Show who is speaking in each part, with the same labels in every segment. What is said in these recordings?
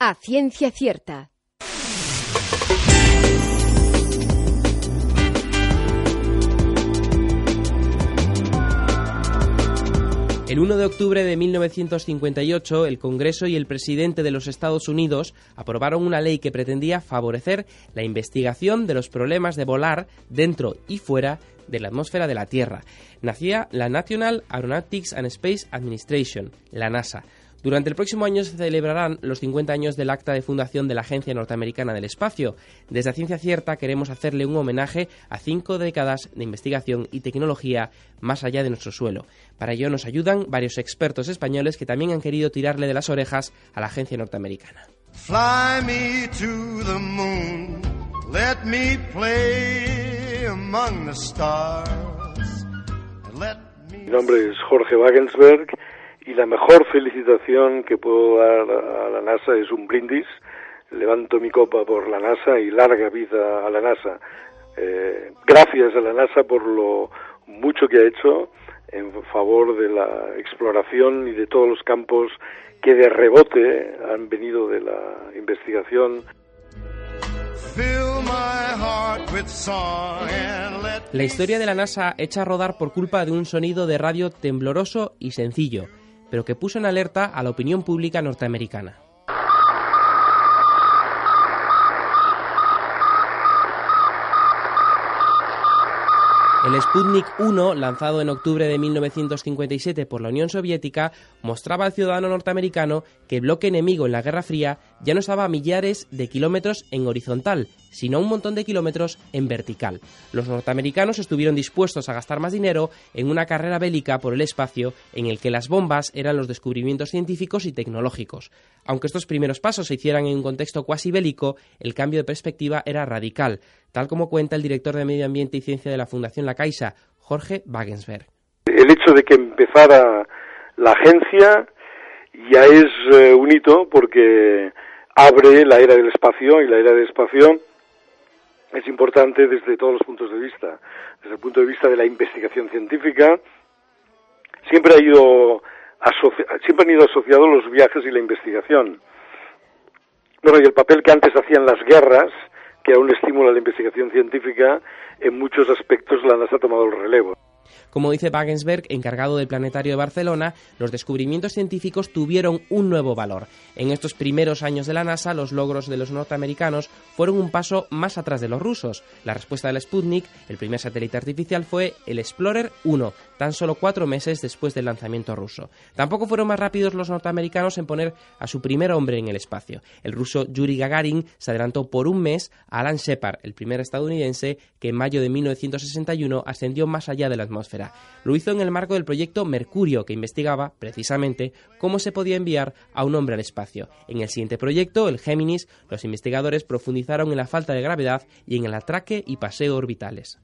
Speaker 1: A ciencia cierta.
Speaker 2: El 1 de octubre de 1958, el Congreso y el presidente de los Estados Unidos aprobaron una ley que pretendía favorecer la investigación de los problemas de volar dentro y fuera de la atmósfera de la Tierra. Nacía la National Aeronautics and Space Administration, la NASA. Durante el próximo año se celebrarán los 50 años del acta de fundación de la Agencia Norteamericana del Espacio. Desde Ciencia Cierta queremos hacerle un homenaje a cinco décadas de investigación y tecnología más allá de nuestro suelo. Para ello nos ayudan varios expertos españoles que también han querido tirarle de las orejas a la Agencia Norteamericana.
Speaker 3: Fly me to the moon, let me play among the stars. Let me...
Speaker 4: Mi nombre es Jorge Wagensberg y la mejor felicitación que puedo dar a la NASA es un brindis. Levanto mi copa por la NASA y larga vida a la NASA. Eh, gracias a la NASA por lo mucho que ha hecho en favor de la exploración y de todos los campos que de rebote han venido de la investigación.
Speaker 2: La historia de la NASA echa a rodar por culpa de un sonido de radio tembloroso y sencillo, pero que puso en alerta a la opinión pública norteamericana. El Sputnik 1, lanzado en octubre de 1957 por la Unión Soviética, mostraba al ciudadano norteamericano que el bloque enemigo en la Guerra Fría ya no estaba a millares de kilómetros en horizontal, sino un montón de kilómetros en vertical. Los norteamericanos estuvieron dispuestos a gastar más dinero en una carrera bélica por el espacio en el que las bombas eran los descubrimientos científicos y tecnológicos. Aunque estos primeros pasos se hicieran en un contexto cuasi bélico, el cambio de perspectiva era radical, tal como cuenta el director de Medio Ambiente y Ciencia de la Fundación La Caixa, Jorge Wagensberg.
Speaker 4: El hecho de que empezara la agencia ya es eh, un hito porque abre la era del espacio y la era del espacio es importante desde todos los puntos de vista. Desde el punto de vista de la investigación científica, siempre ha ido siempre han ido asociados los viajes y la investigación. Bueno, y el papel que antes hacían las guerras, que era un estímulo a la investigación científica, en muchos aspectos la NASA ha tomado el relevo.
Speaker 2: Como dice Wagensberg, encargado del Planetario de Barcelona, los descubrimientos científicos tuvieron un nuevo valor. En estos primeros años de la NASA, los logros de los norteamericanos fueron un paso más atrás de los rusos. La respuesta del Sputnik, el primer satélite artificial, fue el Explorer 1, tan solo cuatro meses después del lanzamiento ruso. Tampoco fueron más rápidos los norteamericanos en poner a su primer hombre en el espacio. El ruso Yuri Gagarin se adelantó por un mes a Alan Shepard, el primer estadounidense que en mayo de 1961 ascendió más allá de la atmósfera. Lo hizo en el marco del proyecto Mercurio, que investigaba, precisamente, cómo se podía enviar a un hombre al espacio. En el siguiente proyecto, el Géminis, los investigadores profundizaron en la falta de gravedad y en el atraque y paseo orbitales.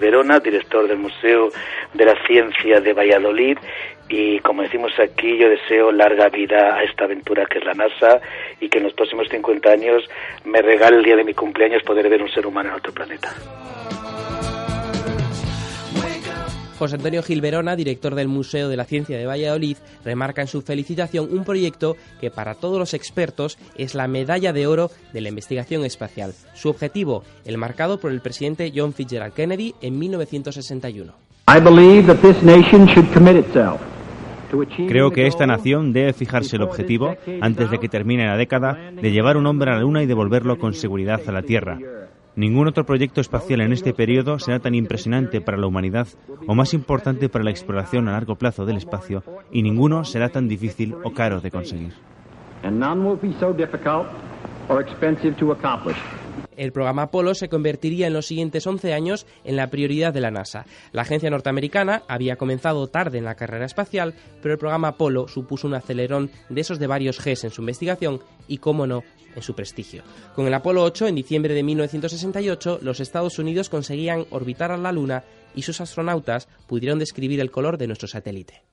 Speaker 5: Verona, director del Museo de la Ciencia de Valladolid y como decimos aquí, yo deseo larga vida a esta aventura que es la NASA y que en los próximos 50 años me regale el día de mi cumpleaños poder ver un ser humano en otro planeta.
Speaker 2: José Antonio Gil Verona, director del Museo de la Ciencia de Valladolid, remarca en su felicitación un proyecto que para todos los expertos es la medalla de oro de la investigación espacial. Su objetivo, el marcado por el presidente John Fitzgerald Kennedy en 1961.
Speaker 6: Creo que esta nación debe fijarse el objetivo, antes de que termine la década, de llevar un hombre a la Luna y devolverlo con seguridad a la Tierra.
Speaker 7: Ningún otro proyecto espacial en este periodo será tan impresionante para la humanidad o más importante para la exploración a largo plazo del espacio y ninguno será tan difícil o caro de conseguir.
Speaker 2: El programa Apolo se convertiría en los siguientes 11 años en la prioridad de la NASA. La agencia norteamericana había comenzado tarde en la carrera espacial, pero el programa Apolo supuso un acelerón de esos de varios Gs en su investigación y, cómo no, en su prestigio. Con el Apolo 8, en diciembre de 1968, los Estados Unidos conseguían orbitar a la Luna y sus astronautas pudieron describir el color de nuestro satélite.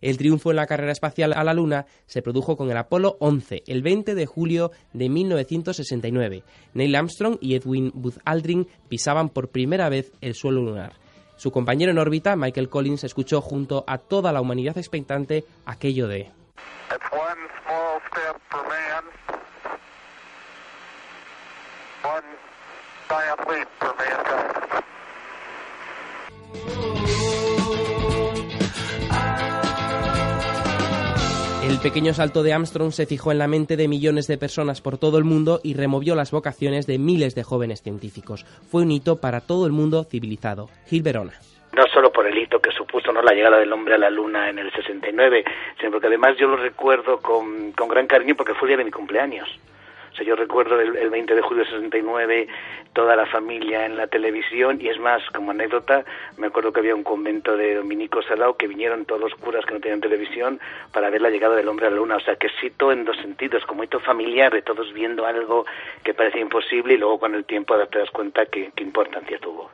Speaker 2: El triunfo en la carrera espacial a la Luna se produjo con el Apolo 11, el 20 de julio de 1969. Neil Armstrong y Edwin Buzz Aldrin pisaban por primera vez el suelo lunar. Su compañero en órbita, Michael Collins, escuchó junto a toda la humanidad expectante aquello de... El pequeño salto de Armstrong se fijó en la mente de millones de personas por todo el mundo y removió las vocaciones de miles de jóvenes científicos. Fue un hito para todo el mundo civilizado. Gil Verona
Speaker 5: no solo por el hito que supuso no la llegada del hombre a la luna en el 69, sino porque además yo lo recuerdo con, con gran cariño porque fue el día de mi cumpleaños. O sea, yo recuerdo el, el 20 de julio de 69 toda la familia en la televisión y es más, como anécdota, me acuerdo que había un convento de dominicos al lado que vinieron todos los curas que no tenían televisión para ver la llegada del hombre a la luna. O sea, que cito en dos sentidos, como hito familiar de todos viendo algo que parecía imposible y luego con el tiempo te das cuenta qué importancia tuvo.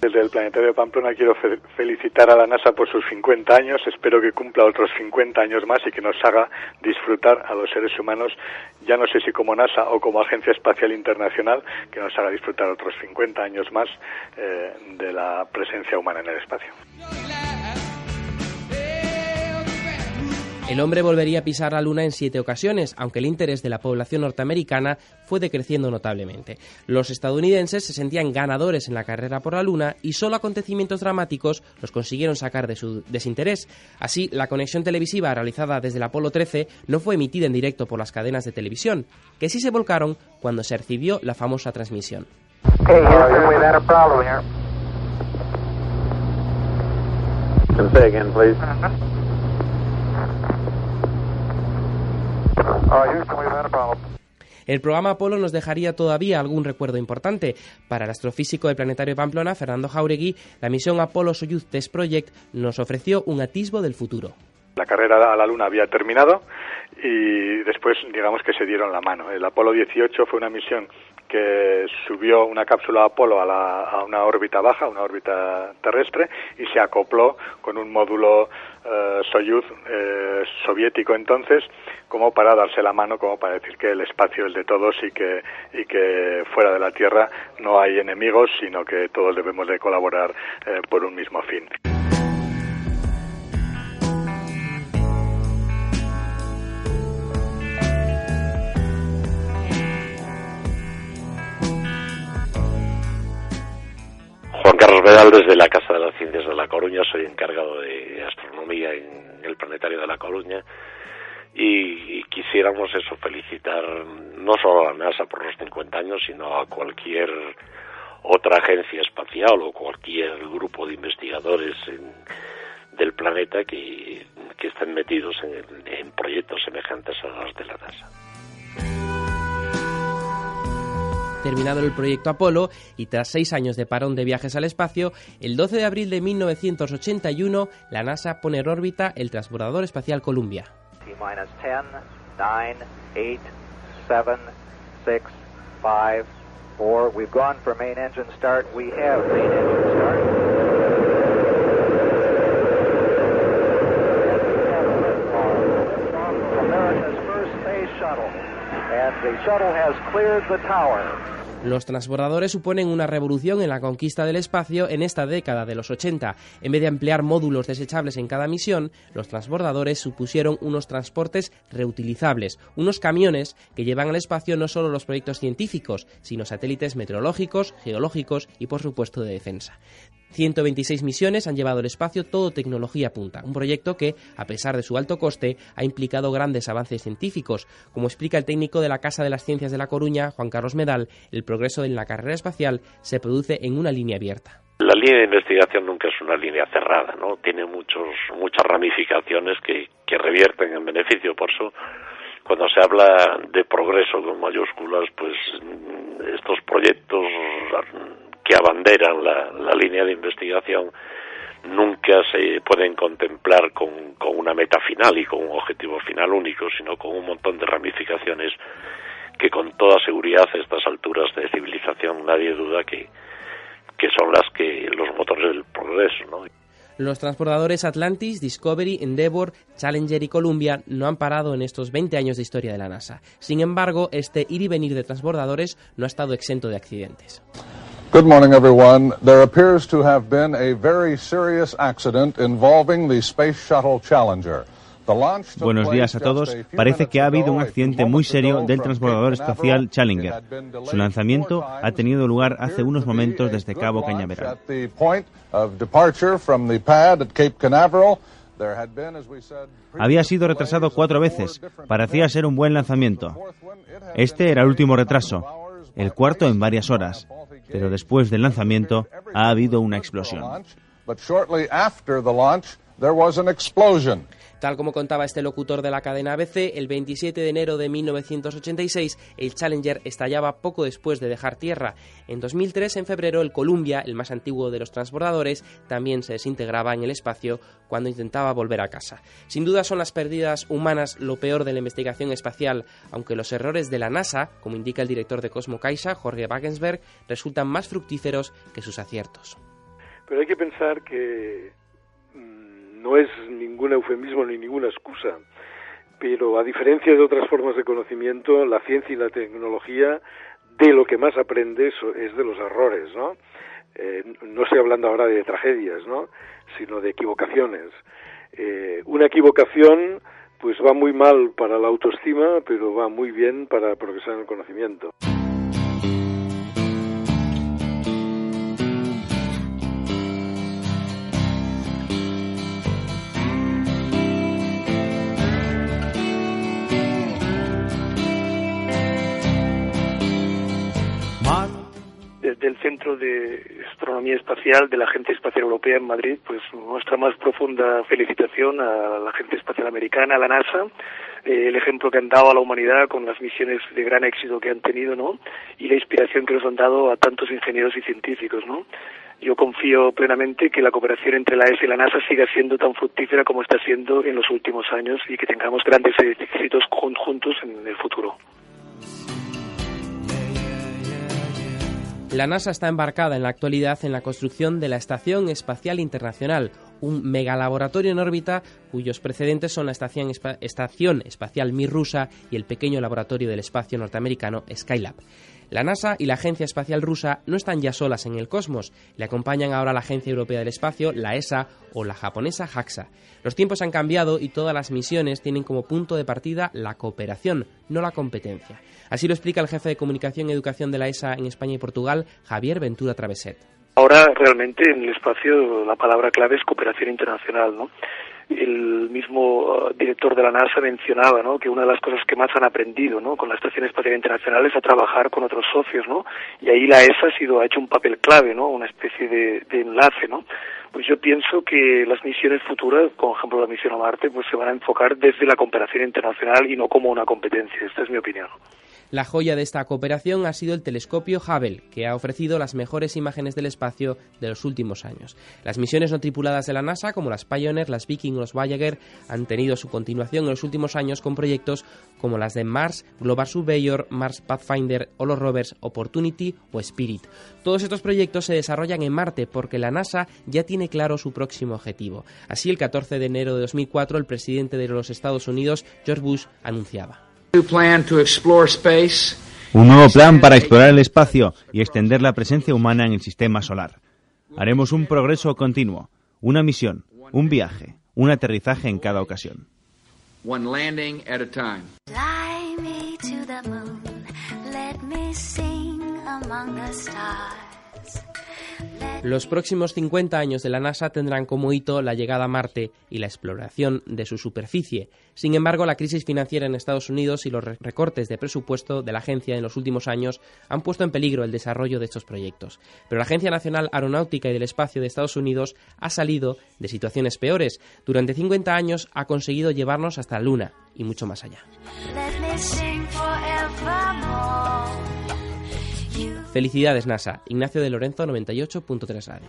Speaker 8: Desde el Planetario de Pamplona quiero felicitar a la NASA por sus 50 años. Espero que cumpla otros 50 años más y que nos haga disfrutar a los seres humanos, ya no sé si como NASA o como Agencia Espacial Internacional, que nos haga disfrutar otros 50 años más eh, de la presencia humana en el espacio.
Speaker 2: El hombre volvería a pisar la Luna en siete ocasiones, aunque el interés de la población norteamericana fue decreciendo notablemente. Los estadounidenses se sentían ganadores en la carrera por la Luna y solo acontecimientos dramáticos los consiguieron sacar de su desinterés. Así, la conexión televisiva realizada desde el Apolo 13 no fue emitida en directo por las cadenas de televisión, que sí se volcaron cuando se recibió la famosa transmisión. El programa Apolo nos dejaría todavía algún recuerdo importante. Para el astrofísico del planetario de Pamplona, Fernando Jauregui, la misión Apolo-Soyuz Test Project nos ofreció un atisbo del futuro.
Speaker 8: La carrera a la Luna había terminado y después, digamos que se dieron la mano. El Apolo 18 fue una misión que subió una cápsula Apolo a, a una órbita baja, una órbita terrestre, y se acopló con un módulo eh, Soyuz eh, soviético entonces, como para darse la mano, como para decir que el espacio es de todos y que, y que fuera de la Tierra no hay enemigos, sino que todos debemos de colaborar eh, por un mismo fin.
Speaker 9: Carlos Vedal desde la Casa de las Ciencias de La Coruña, soy encargado de astronomía en el Planetario de La Coruña y, quisiéramos eso, felicitar no solo a la NASA por los 50 años, sino a cualquier otra agencia espacial o cualquier grupo de investigadores del planeta que, estén metidos en proyectos semejantes a los de la NASA.
Speaker 2: Terminado el proyecto Apolo y tras seis años de parón de viajes al espacio, el 12 de abril de 1981 la NASA pone en órbita el transbordador espacial Columbia.
Speaker 10: The shuttle has cleared the tower.
Speaker 2: Los transbordadores suponen una revolución en la conquista del espacio en esta década de los 80. En vez de emplear módulos desechables en cada misión, los transbordadores supusieron unos transportes reutilizables, unos camiones que llevan al espacio no solo los proyectos científicos, sino satélites meteorológicos, geológicos y por supuesto de defensa. 126 misiones han llevado al espacio todo tecnología punta, un proyecto que, a pesar de su alto coste, ha implicado grandes avances científicos. Como explica el técnico de la Casa de las Ciencias de La Coruña, Juan Carlos Medal, el progreso en la carrera espacial se produce en una línea abierta.
Speaker 9: La línea de investigación nunca es una línea cerrada, ¿no? Tiene muchos, muchas ramificaciones que, que revierten en beneficio. Por eso, cuando se habla de progreso con mayúsculas, pues estos proyectos que abanderan la, línea de investigación nunca se pueden contemplar con, una meta final y con un objetivo final único, sino con un montón de ramificaciones que con toda seguridad a estas alturas de civilización nadie duda que, que son las que los motores del progreso, ¿no?
Speaker 2: Los transportadores Atlantis, Discovery, Endeavour, Challenger y Columbia no han parado en estos 20 años de historia de la NASA. Sin embargo, este ir y venir de transbordadores no ha estado exento de accidentes.
Speaker 10: Good morning, everyone. There appears to have been a very serious accident involving the Space Shuttle Challenger.
Speaker 6: Buenos días a todos. Parece que ha habido un accidente muy serio del transbordador espacial Challenger. Su lanzamiento ha tenido lugar hace unos momentos desde Cabo Cañaveral. Había sido retrasado cuatro veces. Parecía ser un buen lanzamiento. Este era el último retraso, el cuarto en varias horas pero después del lanzamiento ha habido una explosión.
Speaker 2: Tal como contaba este locutor de la cadena ABC, el 27 de enero de 1986 el Challenger estallaba poco después de dejar tierra. En 2003, en febrero, el Columbia, el más antiguo de los transbordadores, también se desintegraba en el espacio cuando intentaba volver a casa. Sin duda son las pérdidas humanas lo peor de la investigación espacial, aunque los errores de la NASA, como indica el director de Cosmo Caixa, Jorge Wagensberg, resultan más fructíferos que sus aciertos.
Speaker 4: Pero hay que pensar que no es ningún eufemismo ni ninguna excusa, pero a diferencia de otras formas de conocimiento, la ciencia y la tecnología de lo que más aprende es de los errores, ¿no? Eh, no estoy hablando ahora de tragedias, ¿no? Sino de equivocaciones. Eh, una equivocación pues va muy mal para la autoestima, pero va muy bien para progresar en el conocimiento.
Speaker 11: Del Centro de Astronomía Espacial de la Agencia Espacial Europea en Madrid, pues nuestra más profunda felicitación a la Agencia Espacial Americana, a la NASA, eh, el ejemplo que han dado a la humanidad con las misiones de gran éxito que han tenido, ¿no? Y la inspiración que nos han dado a tantos ingenieros y científicos, ¿no? Yo confío plenamente que la cooperación entre la ESA y la NASA siga siendo tan fructífera como está siendo en los últimos años y que tengamos grandes éxitos conjuntos en el futuro.
Speaker 2: La NASA está embarcada en la actualidad en la construcción de la Estación Espacial Internacional, un megalaboratorio en órbita cuyos precedentes son la Estación, Espacial Mir rusa y el pequeño laboratorio del espacio norteamericano Skylab. La NASA y la Agencia Espacial Rusa no están ya solas en el cosmos, le acompañan ahora la Agencia Europea del Espacio, la ESA o la japonesa JAXA. Los tiempos han cambiado y todas las misiones tienen como punto de partida la cooperación, no la competencia. Así lo explica el jefe de Comunicación y Educación de la ESA en España y Portugal, Javier Ventura Traveset.
Speaker 11: Ahora realmente en el espacio la palabra clave es cooperación internacional, ¿no? El mismo uh, director de la NASA mencionaba ¿no? que una de las cosas que más han aprendido ¿no? con la Estación Espacial Internacional es a trabajar con otros socios, ¿no? Y ahí la ESA ha sido ha hecho un papel clave, ¿no? Una especie de, de enlace, ¿no? Pues yo pienso que las misiones futuras, por ejemplo la misión a Marte, pues se van a enfocar desde la cooperación internacional y no como una competencia. Esta es mi opinión.
Speaker 2: La joya de esta cooperación ha sido el telescopio Hubble, que ha ofrecido las mejores imágenes del espacio de los últimos años. Las misiones no tripuladas de la NASA, como las Pioneer, las Viking o los Voyager, han tenido su continuación en los últimos años con proyectos como las de Mars, Global Surveyor, Mars Pathfinder o los rovers Opportunity o Spirit. Todos estos proyectos se desarrollan en Marte porque la NASA ya tiene claro su próximo objetivo. Así, el 14 de enero de 2004, el presidente de los Estados Unidos, George Bush, anunciaba.
Speaker 12: Plan to explore space
Speaker 6: Un nuevo plan para explorar el espacio y extender la presencia humana en el sistema solar. Haremos un progreso continuo, una misión, un viaje, un aterrizaje en cada ocasión.
Speaker 12: one landing at a time.
Speaker 13: Fly me to the moon, let me sing among the stars.
Speaker 2: Los próximos 50 años de la NASA tendrán como hito la llegada a Marte y la exploración de su superficie. Sin embargo, la crisis financiera en Estados Unidos y los recortes de presupuesto de la agencia en los últimos años han puesto en peligro el desarrollo de estos proyectos. Pero la Agencia Nacional Aeronáutica y del Espacio de Estados Unidos ha salido de situaciones peores. Durante 50 años ha conseguido llevarnos hasta la Luna y mucho más allá. Felicidades NASA. Ignacio de Lorenzo 98.3 Radio.